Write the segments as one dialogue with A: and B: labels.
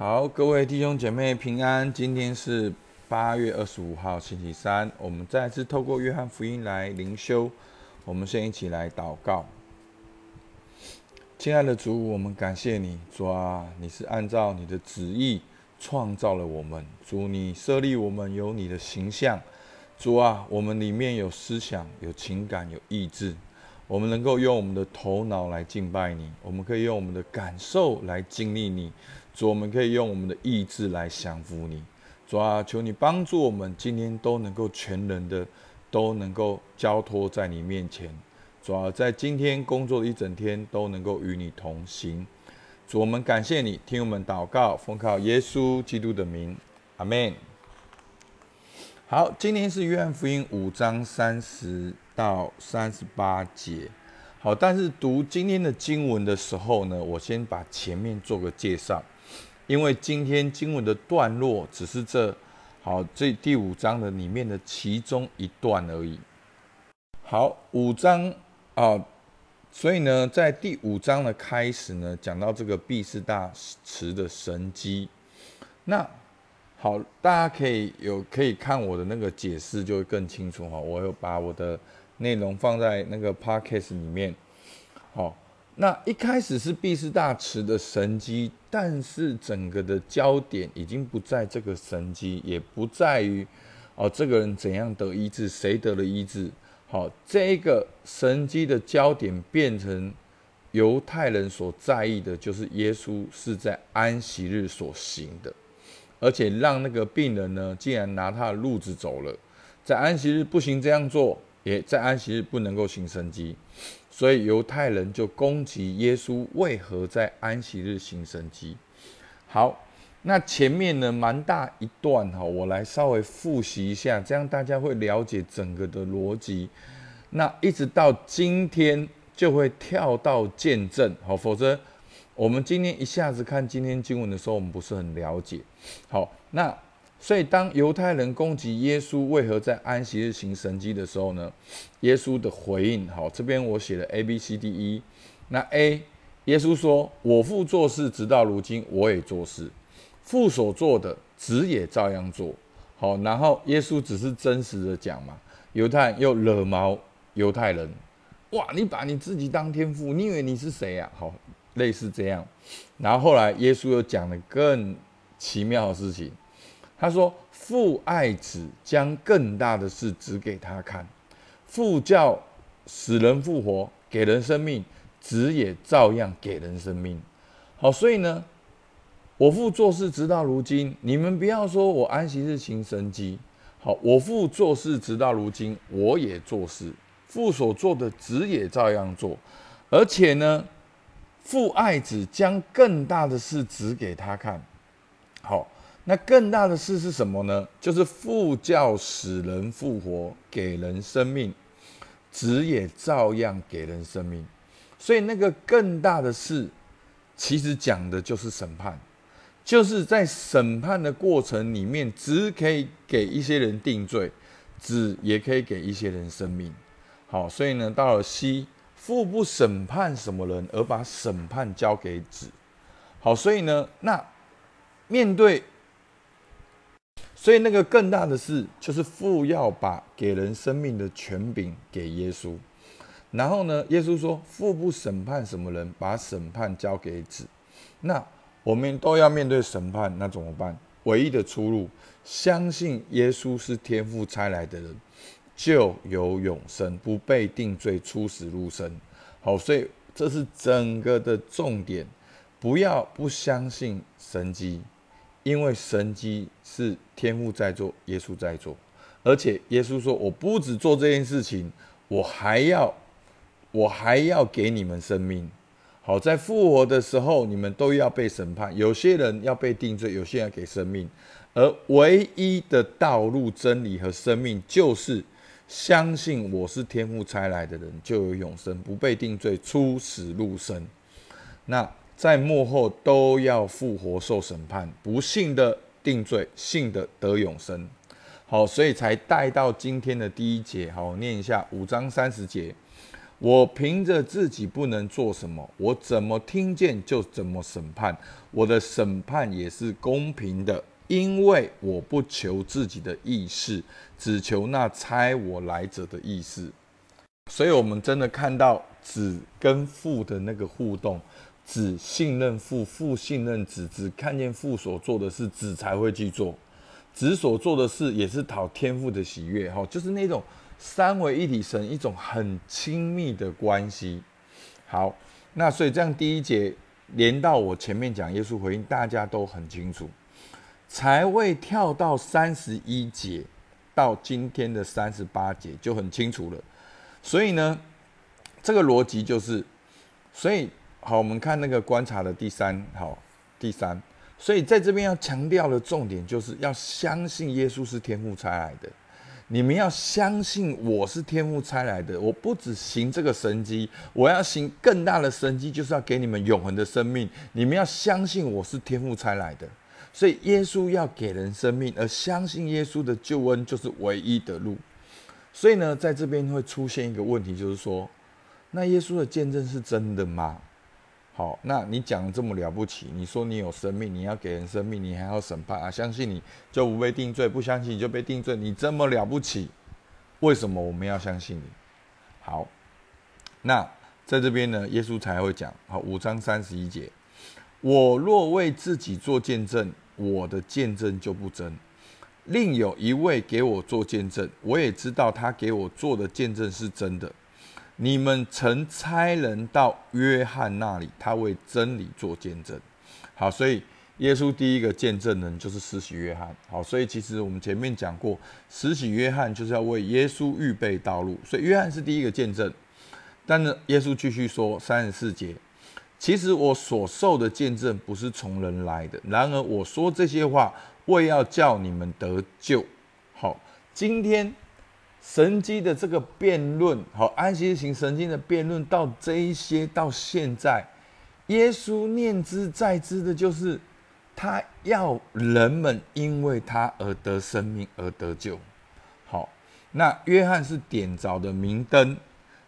A: 好，各位弟兄姐妹平安。今天是八月二十五号，星期三。我们再次透过约翰福音来灵修。我们先一起来祷告。亲爱的主，我们感谢你，主啊，你是按照你的旨意创造了我们。主，你设立我们有你的形象。主啊，我们里面有思想、有情感、有意志。我们能够用我们的头脑来敬拜你，我们可以用我们的感受来经历你。主，我们可以用我们的意志来降服你。主啊，求你帮助我们，今天都能够全人的都能够交托在你面前。主啊，在今天工作一整天都能够与你同行。主，我们感谢你，听我们祷告，奉靠耶稣基督的名，阿门。好，今天是约翰福音五章三十到三十八节。好，但是读今天的经文的时候呢，我先把前面做个介绍。因为今天经文的段落只是这好这第五章的里面的其中一段而已。好，五章啊，所以呢，在第五章的开始呢，讲到这个毕士大池的神机。那好，大家可以有可以看我的那个解释，就会更清楚哈。我有把我的内容放在那个 podcast 里面。好。那一开始是毕士大池的神机，但是整个的焦点已经不在这个神机，也不在于哦这个人怎样得医治，谁得了医治。好，这个神机的焦点变成犹太人所在意的，就是耶稣是在安息日所行的，而且让那个病人呢，竟然拿他的褥子走了，在安息日不行这样做，也在安息日不能够行神机。所以犹太人就攻击耶稣为何在安息日行神迹。好，那前面呢蛮大一段哈，我来稍微复习一下，这样大家会了解整个的逻辑。那一直到今天就会跳到见证，好，否则我们今天一下子看今天经文的时候，我们不是很了解。好，那。所以，当犹太人攻击耶稣为何在安息日行神迹的时候呢？耶稣的回应，好，这边我写了 A B C D E。那 A，耶稣说：“我父做事，直到如今，我也做事。父所做的，子也照样做。”好，然后耶稣只是真实的讲嘛。犹太人又惹毛犹太人，哇！你把你自己当天父，你以为你是谁呀？好，类似这样。然后后来耶稣又讲了更奇妙的事情。他说：“父爱子，将更大的事指给他看。父叫死人复活，给人生命，子也照样给人生命。好，所以呢，我父做事直到如今，你们不要说我安息日行神迹。好，我父做事直到如今，我也做事。父所做的，子也照样做。而且呢，父爱子，将更大的事指给他看。好。”那更大的事是什么呢？就是父教使人复活，给人生命，子也照样给人生命。所以那个更大的事，其实讲的就是审判，就是在审判的过程里面，子可以给一些人定罪，子也可以给一些人生命。好，所以呢，到了西父不审判什么人，而把审判交给子。好，所以呢，那面对。所以那个更大的事，就是父要把给人生命的权柄给耶稣。然后呢，耶稣说：“父不审判什么人，把审判交给子。”那我们都要面对审判，那怎么办？唯一的出路，相信耶稣是天父差来的人，就有永生，不被定罪，出死入生。好，所以这是整个的重点，不要不相信神迹。因为神迹是天父在做，耶稣在做，而且耶稣说：“我不止做这件事情，我还要，我还要给你们生命。好，在复活的时候，你们都要被审判，有些人要被定罪，有些人要给生命。而唯一的道路、真理和生命，就是相信我是天父差来的人，就有永生，不被定罪，出死入生。那。”在幕后都要复活受审判，不信的定罪，信的得永生。好，所以才带到今天的第一节。好，念一下五章三十节。我凭着自己不能做什么，我怎么听见就怎么审判。我的审判也是公平的，因为我不求自己的意思，只求那差我来者的意思。所以，我们真的看到子跟父的那个互动，子信任父，父信任子，子看见父所做的事，子才会去做。子所做的事也是讨天父的喜悦，哈，就是那种。三位一体神一种很亲密的关系。好，那所以这样第一节连到我前面讲耶稣回应，大家都很清楚，才会跳到三十一节到今天的三十八节就很清楚了。所以呢，这个逻辑就是，所以好，我们看那个观察的第三，好，第三，所以在这边要强调的重点就是要相信耶稣是天父差来的。你们要相信我是天父差来的，我不只行这个神迹，我要行更大的神迹，就是要给你们永恒的生命。你们要相信我是天父差来的，所以耶稣要给人生命，而相信耶稣的救恩就是唯一的路。所以呢，在这边会出现一个问题，就是说，那耶稣的见证是真的吗？好，那你讲这么了不起，你说你有生命，你要给人生命，你还要审判啊？相信你就不被定罪，不相信你就被定罪。你这么了不起，为什么我们要相信你？好，那在这边呢，耶稣才会讲，好，五章三十一节，我若为自己做见证，我的见证就不真；另有一位给我做见证，我也知道他给我做的见证是真的。你们曾差人到约翰那里，他为真理做见证。好，所以耶稣第一个见证人就是施洗约翰。好，所以其实我们前面讲过，施洗约翰就是要为耶稣预备道路，所以约翰是第一个见证。但是耶稣继续说三十四节，其实我所受的见证不是从人来的，然而我说这些话，为要叫你们得救。好，今天。神机的这个辩论，好，安息型神经的辩论，到这一些到现在，耶稣念之在之的，就是他要人们因为他而得生命而得救。好，那约翰是点着的明灯，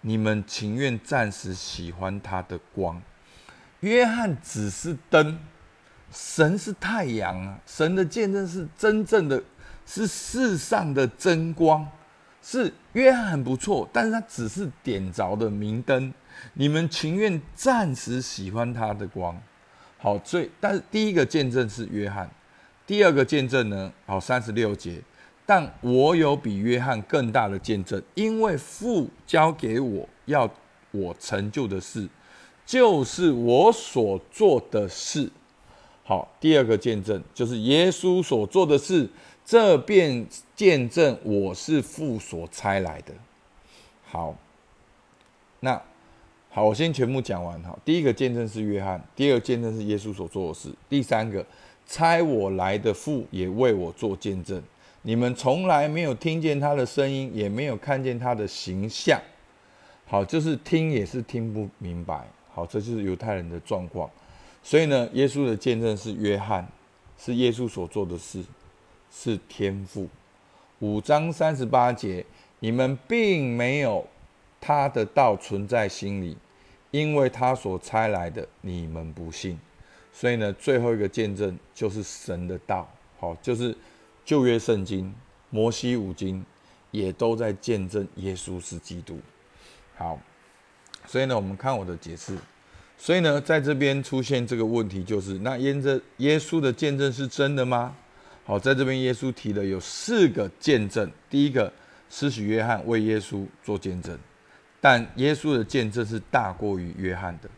A: 你们情愿暂时喜欢他的光。约翰只是灯，神是太阳啊！神的见证是真正的，是世上的真光。是约翰很不错，但是他只是点着的明灯。你们情愿暂时喜欢他的光，好，最但是第一个见证是约翰，第二个见证呢？好，三十六节，但我有比约翰更大的见证，因为父交给我要我成就的事，就是我所做的事。好，第二个见证就是耶稣所做的事。这便见证我是父所差来的。好，那好，我先全部讲完哈。第一个见证是约翰，第二个见证是耶稣所做的事，第三个差我来的父也为我做见证。你们从来没有听见他的声音，也没有看见他的形象。好，就是听也是听不明白。好，这就是犹太人的状况。所以呢，耶稣的见证是约翰，是耶稣所做的事。是天赋。五章三十八节，你们并没有他的道存在心里，因为他所差来的，你们不信。所以呢，最后一个见证就是神的道，好，就是旧约圣经、摩西五经也都在见证耶稣是基督。好，所以呢，我们看我的解释。所以呢，在这边出现这个问题，就是那因着耶稣的见证是真的吗？好，在这边耶稣提了有四个见证。第一个，施洗约翰为耶稣做见证，但耶稣的见证是大过于约翰的。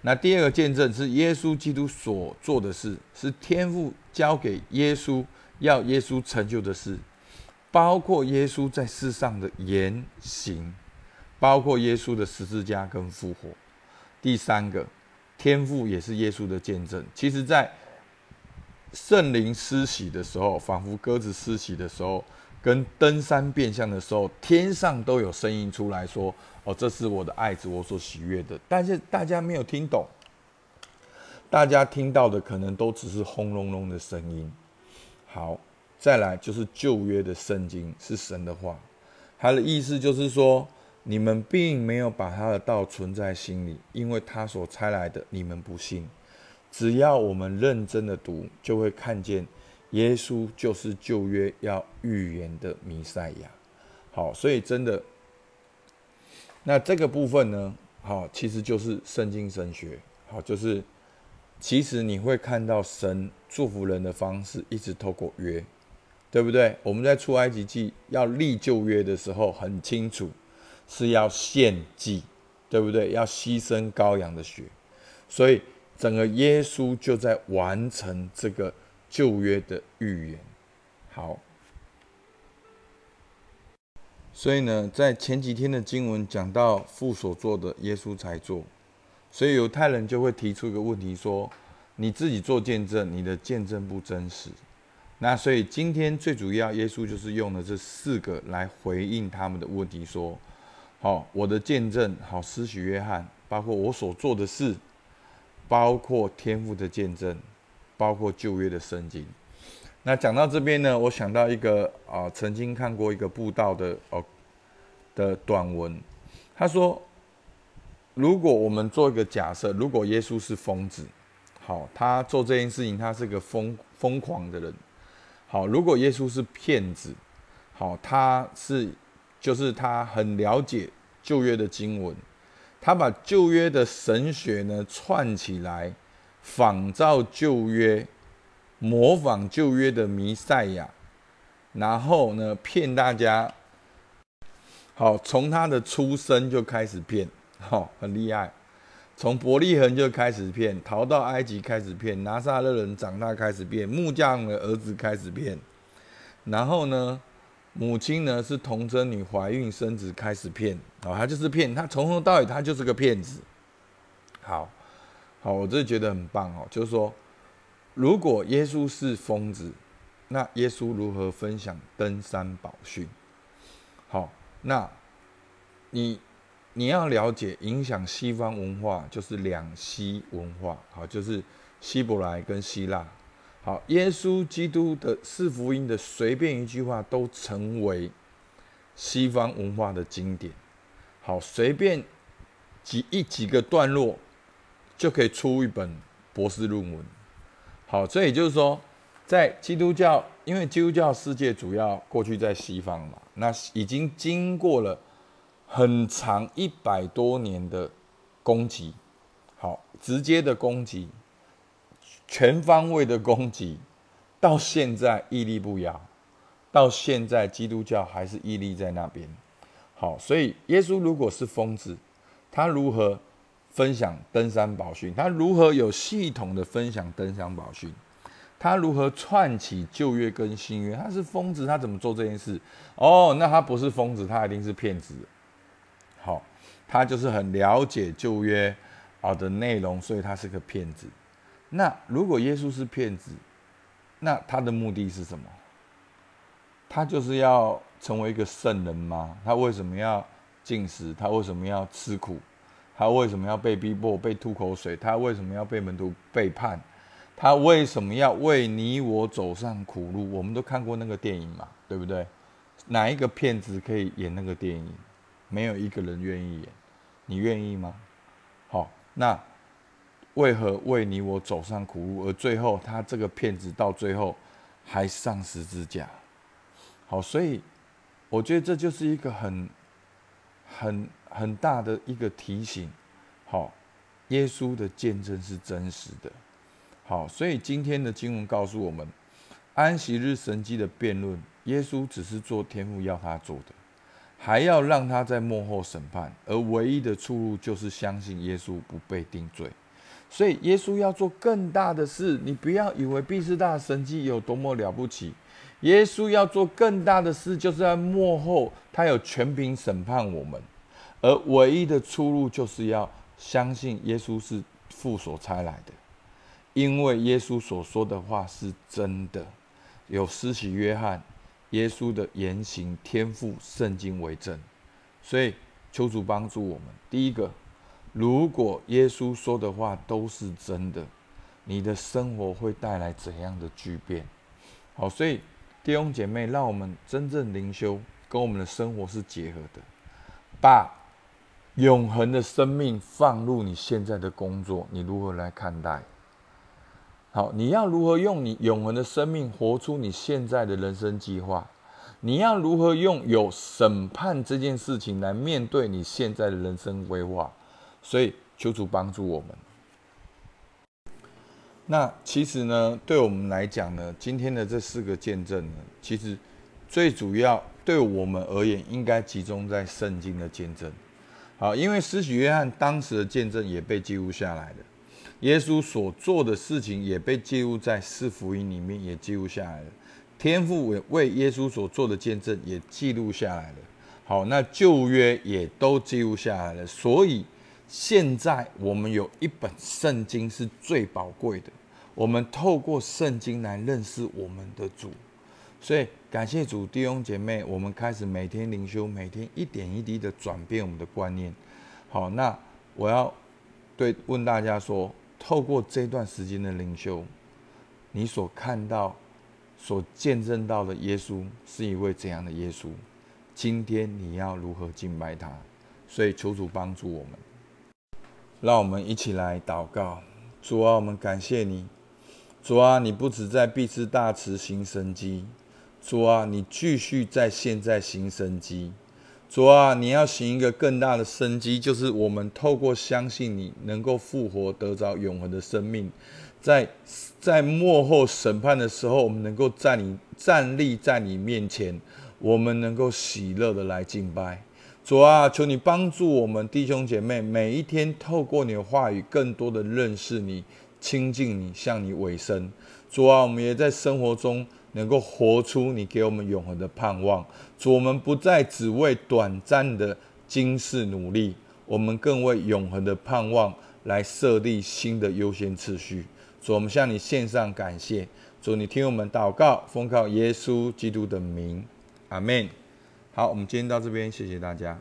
A: 那第二个见证是耶稣基督所做的事，是天父交给耶稣要耶稣成就的事，包括耶稣在世上的言行，包括耶稣的十字架跟复活。第三个，天赋也是耶稣的见证。其实，在圣灵施洗的时候，仿佛鸽子施洗的时候，跟登山变相的时候，天上都有声音出来说：“哦，这是我的爱子，我所喜悦的。”但是大家没有听懂，大家听到的可能都只是轰隆隆的声音。好，再来就是旧约的圣经是神的话，它的意思就是说，你们并没有把他的道存在心里，因为他所差来的，你们不信。只要我们认真的读，就会看见耶稣就是旧约要预言的弥赛亚。好，所以真的，那这个部分呢，好，其实就是圣经神学。好，就是其实你会看到神祝福人的方式，一直透过约，对不对？我们在出埃及记要立旧约的时候，很清楚是要献祭，对不对？要牺牲羔羊的血，所以。整个耶稣就在完成这个旧约的预言。好，所以呢，在前几天的经文讲到父所做的，耶稣才做。所以犹太人就会提出一个问题说：你自己做见证，你的见证不真实。那所以今天最主要，耶稣就是用了这四个来回应他们的问题，说：好，我的见证，好，施洗约翰，包括我所做的事。包括天赋的见证，包括旧约的圣经。那讲到这边呢，我想到一个啊，曾经看过一个布道的哦的短文。他说，如果我们做一个假设，如果耶稣是疯子，好，他做这件事情，他是个疯疯狂的人。好，如果耶稣是骗子，好，他是就是他很了解旧约的经文。他把旧约的神学呢串起来，仿照旧约，模仿旧约的弥赛亚，然后呢骗大家。好，从他的出生就开始骗，好，很厉害。从伯利恒就开始骗，逃到埃及开始骗，拿撒勒人长大开始骗，木匠的儿子开始骗，然后呢？母亲呢是童贞女，怀孕生子开始骗，哦，她就是骗，她从头到尾她就是个骗子。好，好，我真的觉得很棒哦，就是说，如果耶稣是疯子，那耶稣如何分享登山宝训？好，那你你要了解影响西方文化就是两西文化，好，就是希伯来跟希腊。好，耶稣基督的四福音的随便一句话都成为西方文化的经典。好，随便几一几个段落就可以出一本博士论文。好，所以就是说，在基督教，因为基督教世界主要过去在西方嘛，那已经经过了很长一百多年的攻击，好，直接的攻击。全方位的攻击，到现在屹立不摇，到现在基督教还是屹立在那边。好，所以耶稣如果是疯子，他如何分享登山宝训？他如何有系统的分享登山宝训？他如何串起旧约跟新约？他是疯子，他怎么做这件事？哦，那他不是疯子，他一定是骗子。好，他就是很了解旧约好的内容，所以他是个骗子。那如果耶稣是骗子，那他的目的是什么？他就是要成为一个圣人吗？他为什么要进食？他为什么要吃苦？他为什么要被逼迫、被吐口水？他为什么要被门徒背叛？他为什么要为你我走上苦路？我们都看过那个电影嘛，对不对？哪一个骗子可以演那个电影？没有一个人愿意演，你愿意吗？好，那。为何为你我走上苦路，而最后他这个骗子到最后还上十字架？好，所以我觉得这就是一个很、很、很大的一个提醒。好，耶稣的见证是真实的。好，所以今天的经文告诉我们，安息日神迹的辩论，耶稣只是做天父要他做的，还要让他在幕后审判，而唯一的出路就是相信耶稣不被定罪。所以耶稣要做更大的事，你不要以为毕士大神迹有多么了不起。耶稣要做更大的事，就是在幕后，他有全凭审判我们，而唯一的出路就是要相信耶稣是父所差来的，因为耶稣所说的话是真的，有施洗约翰、耶稣的言行、天赋、圣经为证。所以求主帮助我们，第一个。如果耶稣说的话都是真的，你的生活会带来怎样的巨变？好，所以弟兄姐妹，让我们真正灵修跟我们的生活是结合的。把永恒的生命放入你现在的工作，你如何来看待？好，你要如何用你永恒的生命活出你现在的人生计划？你要如何用有审判这件事情来面对你现在的人生规划？所以求主帮助我们。那其实呢，对我们来讲呢，今天的这四个见证呢，其实最主要对我们而言，应该集中在圣经的见证。好，因为施洗约翰当时的见证也被记录下来了，耶稣所做的事情也被记录在四福音里面，也记录下来了。天父为为耶稣所做的见证也记录下来了。好，那旧约也都记录下来了。所以现在我们有一本圣经是最宝贵的，我们透过圣经来认识我们的主。所以，感谢主弟兄姐妹，我们开始每天灵修，每天一点一滴的转变我们的观念。好，那我要对问大家说，透过这段时间的灵修，你所看到、所见证到的耶稣是一位怎样的耶稣？今天你要如何敬拜他？所以求主帮助我们，让我们一起来祷告。主啊，我们感谢你。主啊，你不止在必知大慈行神机。主啊，你继续在现在行生机。主啊，你要行一个更大的生机，就是我们透过相信你能够复活，得着永恒的生命，在在幕后审判的时候，我们能够在你站立在你面前，我们能够喜乐的来敬拜。主啊，求你帮助我们弟兄姐妹，每一天透过你的话语，更多的认识你、亲近你、向你委身。主啊，我们也在生活中。能够活出你给我们永恒的盼望，主，我们不再只为短暂的今世努力，我们更为永恒的盼望来设立新的优先次序。主，我们向你献上感谢。主，你听我们祷告，奉靠耶稣基督的名，阿门。好，我们今天到这边，谢谢大家。